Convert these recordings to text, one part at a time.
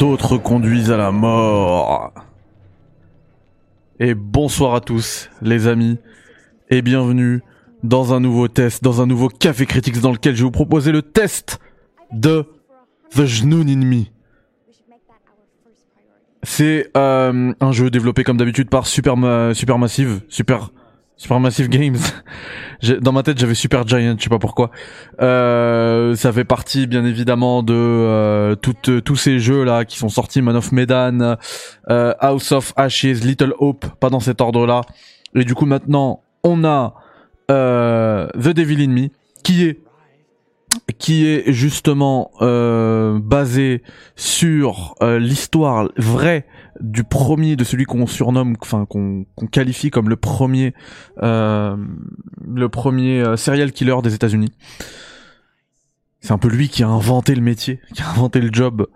D'autres conduisent à la mort. Et bonsoir à tous, les amis, et bienvenue dans un nouveau test, dans un nouveau Café Critics dans lequel je vais vous proposer le test de The Jnoun in Me. C'est euh, un jeu développé comme d'habitude par Super Supermassive, Super Supermassive Games. Dans ma tête, j'avais Super Giant, je sais pas pourquoi. Euh, ça fait partie, bien évidemment, de euh, toutes, tous ces jeux là qui sont sortis, Man of Medan, euh, House of Ashes, Little Hope, pas dans cet ordre-là. Et du coup, maintenant, on a The Devil in Me, qui est qui est justement euh, basé sur euh, l'histoire vraie du premier, de celui qu'on surnomme, enfin qu'on qualifie comme le premier, euh, le premier euh, serial killer des États-Unis. C'est un peu lui qui a inventé le métier, qui a inventé le job,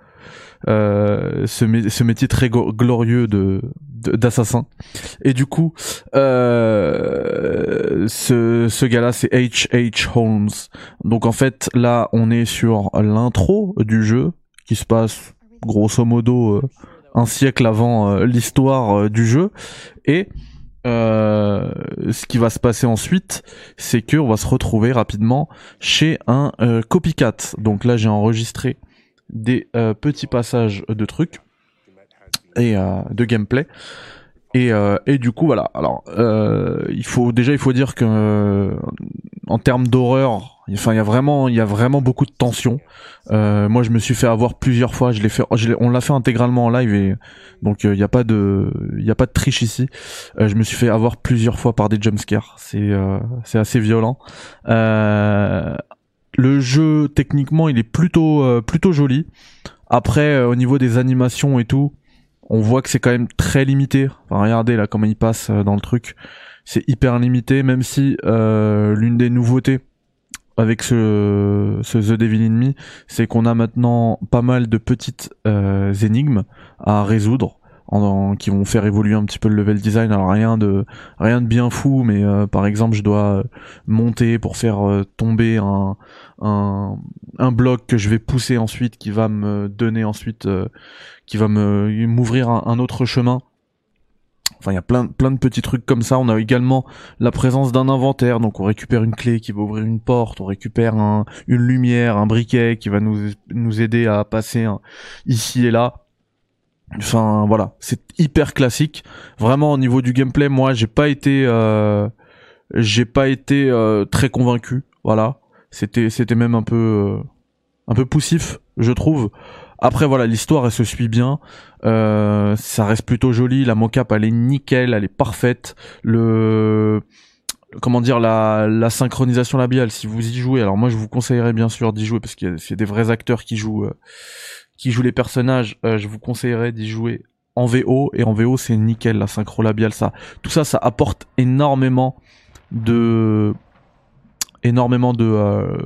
euh, ce, ce, métier très glorieux de d'assassin. Et du coup, euh, ce, ce gars-là, c'est H.H. Holmes. Donc en fait, là, on est sur l'intro du jeu qui se passe grosso modo euh, un siècle avant euh, l'histoire du jeu et ce qui va se passer ensuite, c'est que on va se retrouver rapidement chez un copycat. Donc là, j'ai enregistré des petits passages de trucs et de gameplay. Et, et du coup, voilà. Alors, il faut déjà, il faut dire que en termes d'horreur, Enfin, il y a vraiment, il y a vraiment beaucoup de tension. Euh, moi, je me suis fait avoir plusieurs fois. Je l'ai fait, on l'a fait intégralement en live et donc euh, il n'y a pas de, il a pas de triche ici. Euh, je me suis fait avoir plusieurs fois par des jumpscares. C'est, euh, c'est assez violent. Euh, le jeu, techniquement, il est plutôt, plutôt joli. Après, au niveau des animations et tout, on voit que c'est quand même très limité. Regardez là comment il passe dans le truc. C'est hyper limité, même si l'une des nouveautés avec ce, The Devil Me, c'est qu'on a maintenant pas mal de petites euh, énigmes à résoudre. Qui vont faire évoluer un petit peu le level design alors rien de rien de bien fou mais euh, par exemple je dois monter pour faire euh, tomber un, un bloc que je vais pousser ensuite qui va me donner ensuite qui va me m'ouvrir un, autre chemin Enfin, il y a plein, plein de petits trucs comme ça. On a également la présence d'un inventaire, donc on récupère une clé qui va ouvrir une porte, on récupère un, une lumière, un briquet qui va nous, nous aider à passer ici et là. Enfin, voilà, c'est hyper classique. Vraiment, au niveau du gameplay, moi, j'ai pas été, euh, j'ai pas été euh, très convaincu. Voilà, c'était, c'était même un peu, euh, un peu poussif, je trouve. Après voilà, l'histoire elle se suit bien, euh, ça reste plutôt joli, la mocap elle est nickel, elle est parfaite. Le comment dire la, synchronisation labiale si vous y jouez. Alors moi je vous conseillerais bien sûr d'y jouer parce que c'est des vrais acteurs qui jouent euh, qui jouent les personnages. Je vous conseillerais d'y jouer en VO et en VO c'est nickel la synchro labiale ça. Tout ça ça apporte énormément de énormément de, euh,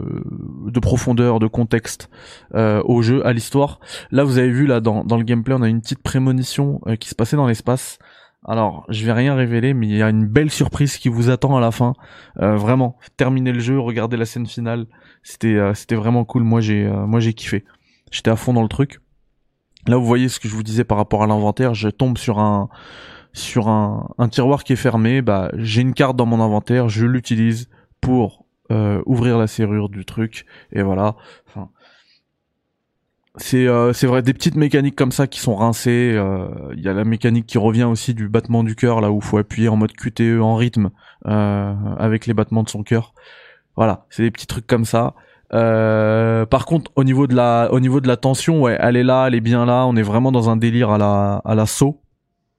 de profondeur, de contexte euh, au jeu, à l'histoire. Là, vous avez vu là dans, dans le gameplay, on a une petite prémonition euh, qui se passait dans l'espace. Alors, je vais rien révéler, mais il y a une belle surprise qui vous attend à la fin. vraiment, terminez le jeu, regardez la scène finale. C'était c'était vraiment cool. Moi, j'ai moi j'ai kiffé. J'étais à fond dans le truc. Là, vous voyez ce que je vous disais par rapport à l'inventaire. Je tombe sur un sur un, un tiroir qui est fermé. Bah, j'ai une carte dans mon inventaire. Je l'utilise pour euh, ouvrir la serrure du truc et voilà. Enfin, c'est euh, vrai des petites mécaniques comme ça qui sont rincées. Euh, il y a la mécanique qui revient aussi du battement du cœur là où faut appuyer en mode QTE en rythme avec les battements de son cœur. Voilà, c'est des petits trucs comme ça. par contre, au niveau de la, au niveau de la tension, ouais, elle est là, elle est bien là. On est vraiment dans un délire à la, à la saut,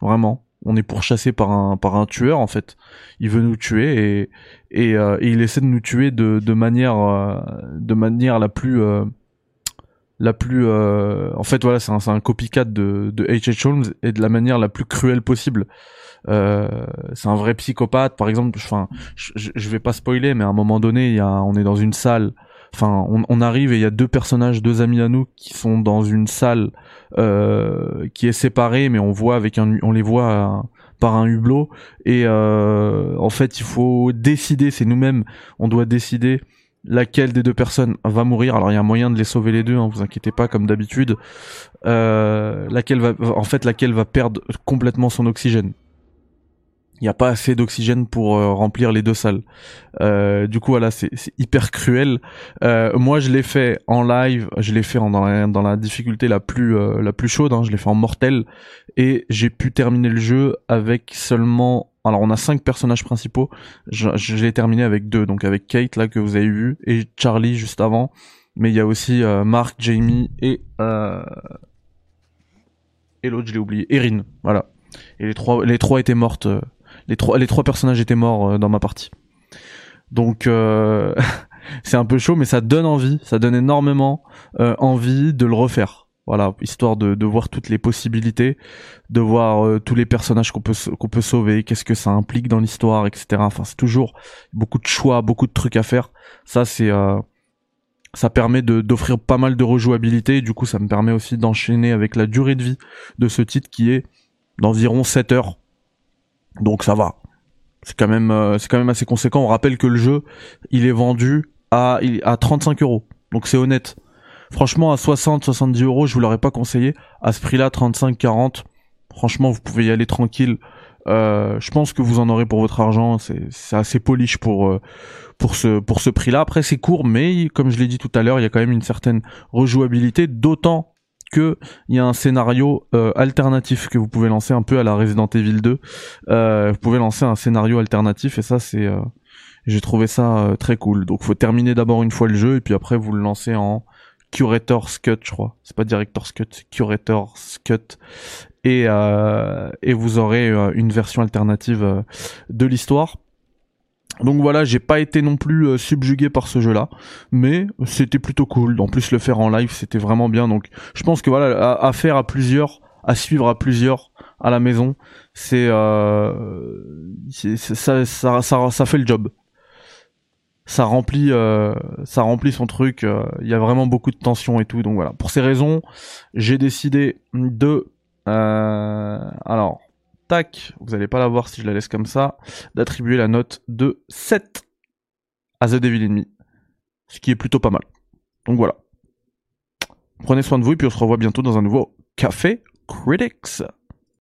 vraiment on est pourchassé par un par un tueur en fait. Il veut nous tuer et et, euh, il essaie de nous tuer de de manière euh, de manière la plus euh, la plus en fait voilà c'est un un copycat de de H.H. Holmes et de la manière la plus cruelle possible. c'est un vrai psychopathe. Par exemple, enfin, je, je vais pas spoiler, mais à un moment donné, il y a, on est dans une salle enfin on, arrive et il y a deux personnages, deux amis à nous qui sont dans une salle euh, qui est séparée, mais on voit avec un, on les voit euh, par un hublot et euh, en fait il faut décider, c'est nous-mêmes, on doit décider laquelle des deux personnes va mourir. Alors il y a moyen de les sauver les deux, hein, vous inquiétez pas comme d'habitude. laquelle va, en fait laquelle va perdre complètement son oxygène il n'y a pas assez d'oxygène pour euh, remplir les deux salles. Euh, du coup, voilà, c'est hyper cruel. Euh, moi, je l'ai fait en live, je l'ai fait dans la, dans la difficulté la plus euh, la plus chaude. Hein, je l'ai fait en mortel et j'ai pu terminer le jeu avec seulement. Alors, on a cinq personnages principaux. Je, je l'ai terminé avec deux, donc avec Kate là que vous avez vu et Charlie juste avant. Mais il y a aussi Mark, Jamie et et l'autre, je l'ai oublié, Erin. Voilà. Et les trois les trois étaient mortes les trois personnages étaient morts euh, dans ma partie. Donc euh, c'est un peu chaud, mais ça donne envie, ça donne énormément euh, envie de le refaire. Voilà, histoire de, voir toutes les possibilités, de voir tous les personnages qu'on peut sauver, qu'est-ce que ça implique dans l'histoire, etc. Enfin, c'est toujours beaucoup de choix, beaucoup de trucs à faire. Ça, c'est ça permet de d'offrir pas mal de rejouabilité. Du coup, ça me permet aussi d'enchaîner avec la durée de vie de ce titre qui est d'environ 7 heures donc ça va. C'est quand même euh, c'est quand même assez conséquent. On rappelle que le jeu, il est vendu à à 35 euros. Donc c'est honnête. Franchement, à 60, 70 euros, je vous l'aurais pas conseillé. À ce prix-là, 35, 40, franchement, vous pouvez y aller tranquille. Euh, je pense que vous en aurez pour votre argent. C'est, assez polish pour euh, pour ce pour ce prix-là. Après, c'est court, mais comme je l'ai dit tout à l'heure, il y a quand même une certaine rejouabilité. D'autant que il y a un scénario euh, alternatif que vous pouvez lancer un peu à la Resident Evil 2. Euh, vous pouvez lancer un scénario alternatif et ça c'est euh, j'ai trouvé ça très cool. Donc faut terminer d'abord une fois le jeu et puis après vous le lancez en Curator's Cut, je crois. C'est pas Director's Cut, c'est Curator's Cut. Et, et vous aurez une version alternative de l'histoire. Donc voilà, j'ai pas été non plus euh, subjugué par ce jeu-là, mais c'était plutôt cool. En plus, le faire en live, c'était vraiment bien. Donc, je pense que voilà, à, faire à plusieurs, à suivre à plusieurs à la maison, c'est euh, ça, ça, fait le job. Ça remplit, euh, ça remplit son truc. Euh, il y a vraiment beaucoup de tension et tout. Donc voilà. Pour ces raisons, j'ai décidé de, tac, vous allez pas la voir si je la laisse comme ça, d'attribuer la note de 7 à The Devil Enemy. Ce qui est plutôt pas mal. Donc voilà. Prenez soin de vous et puis on se revoit bientôt dans un nouveau Café Critics.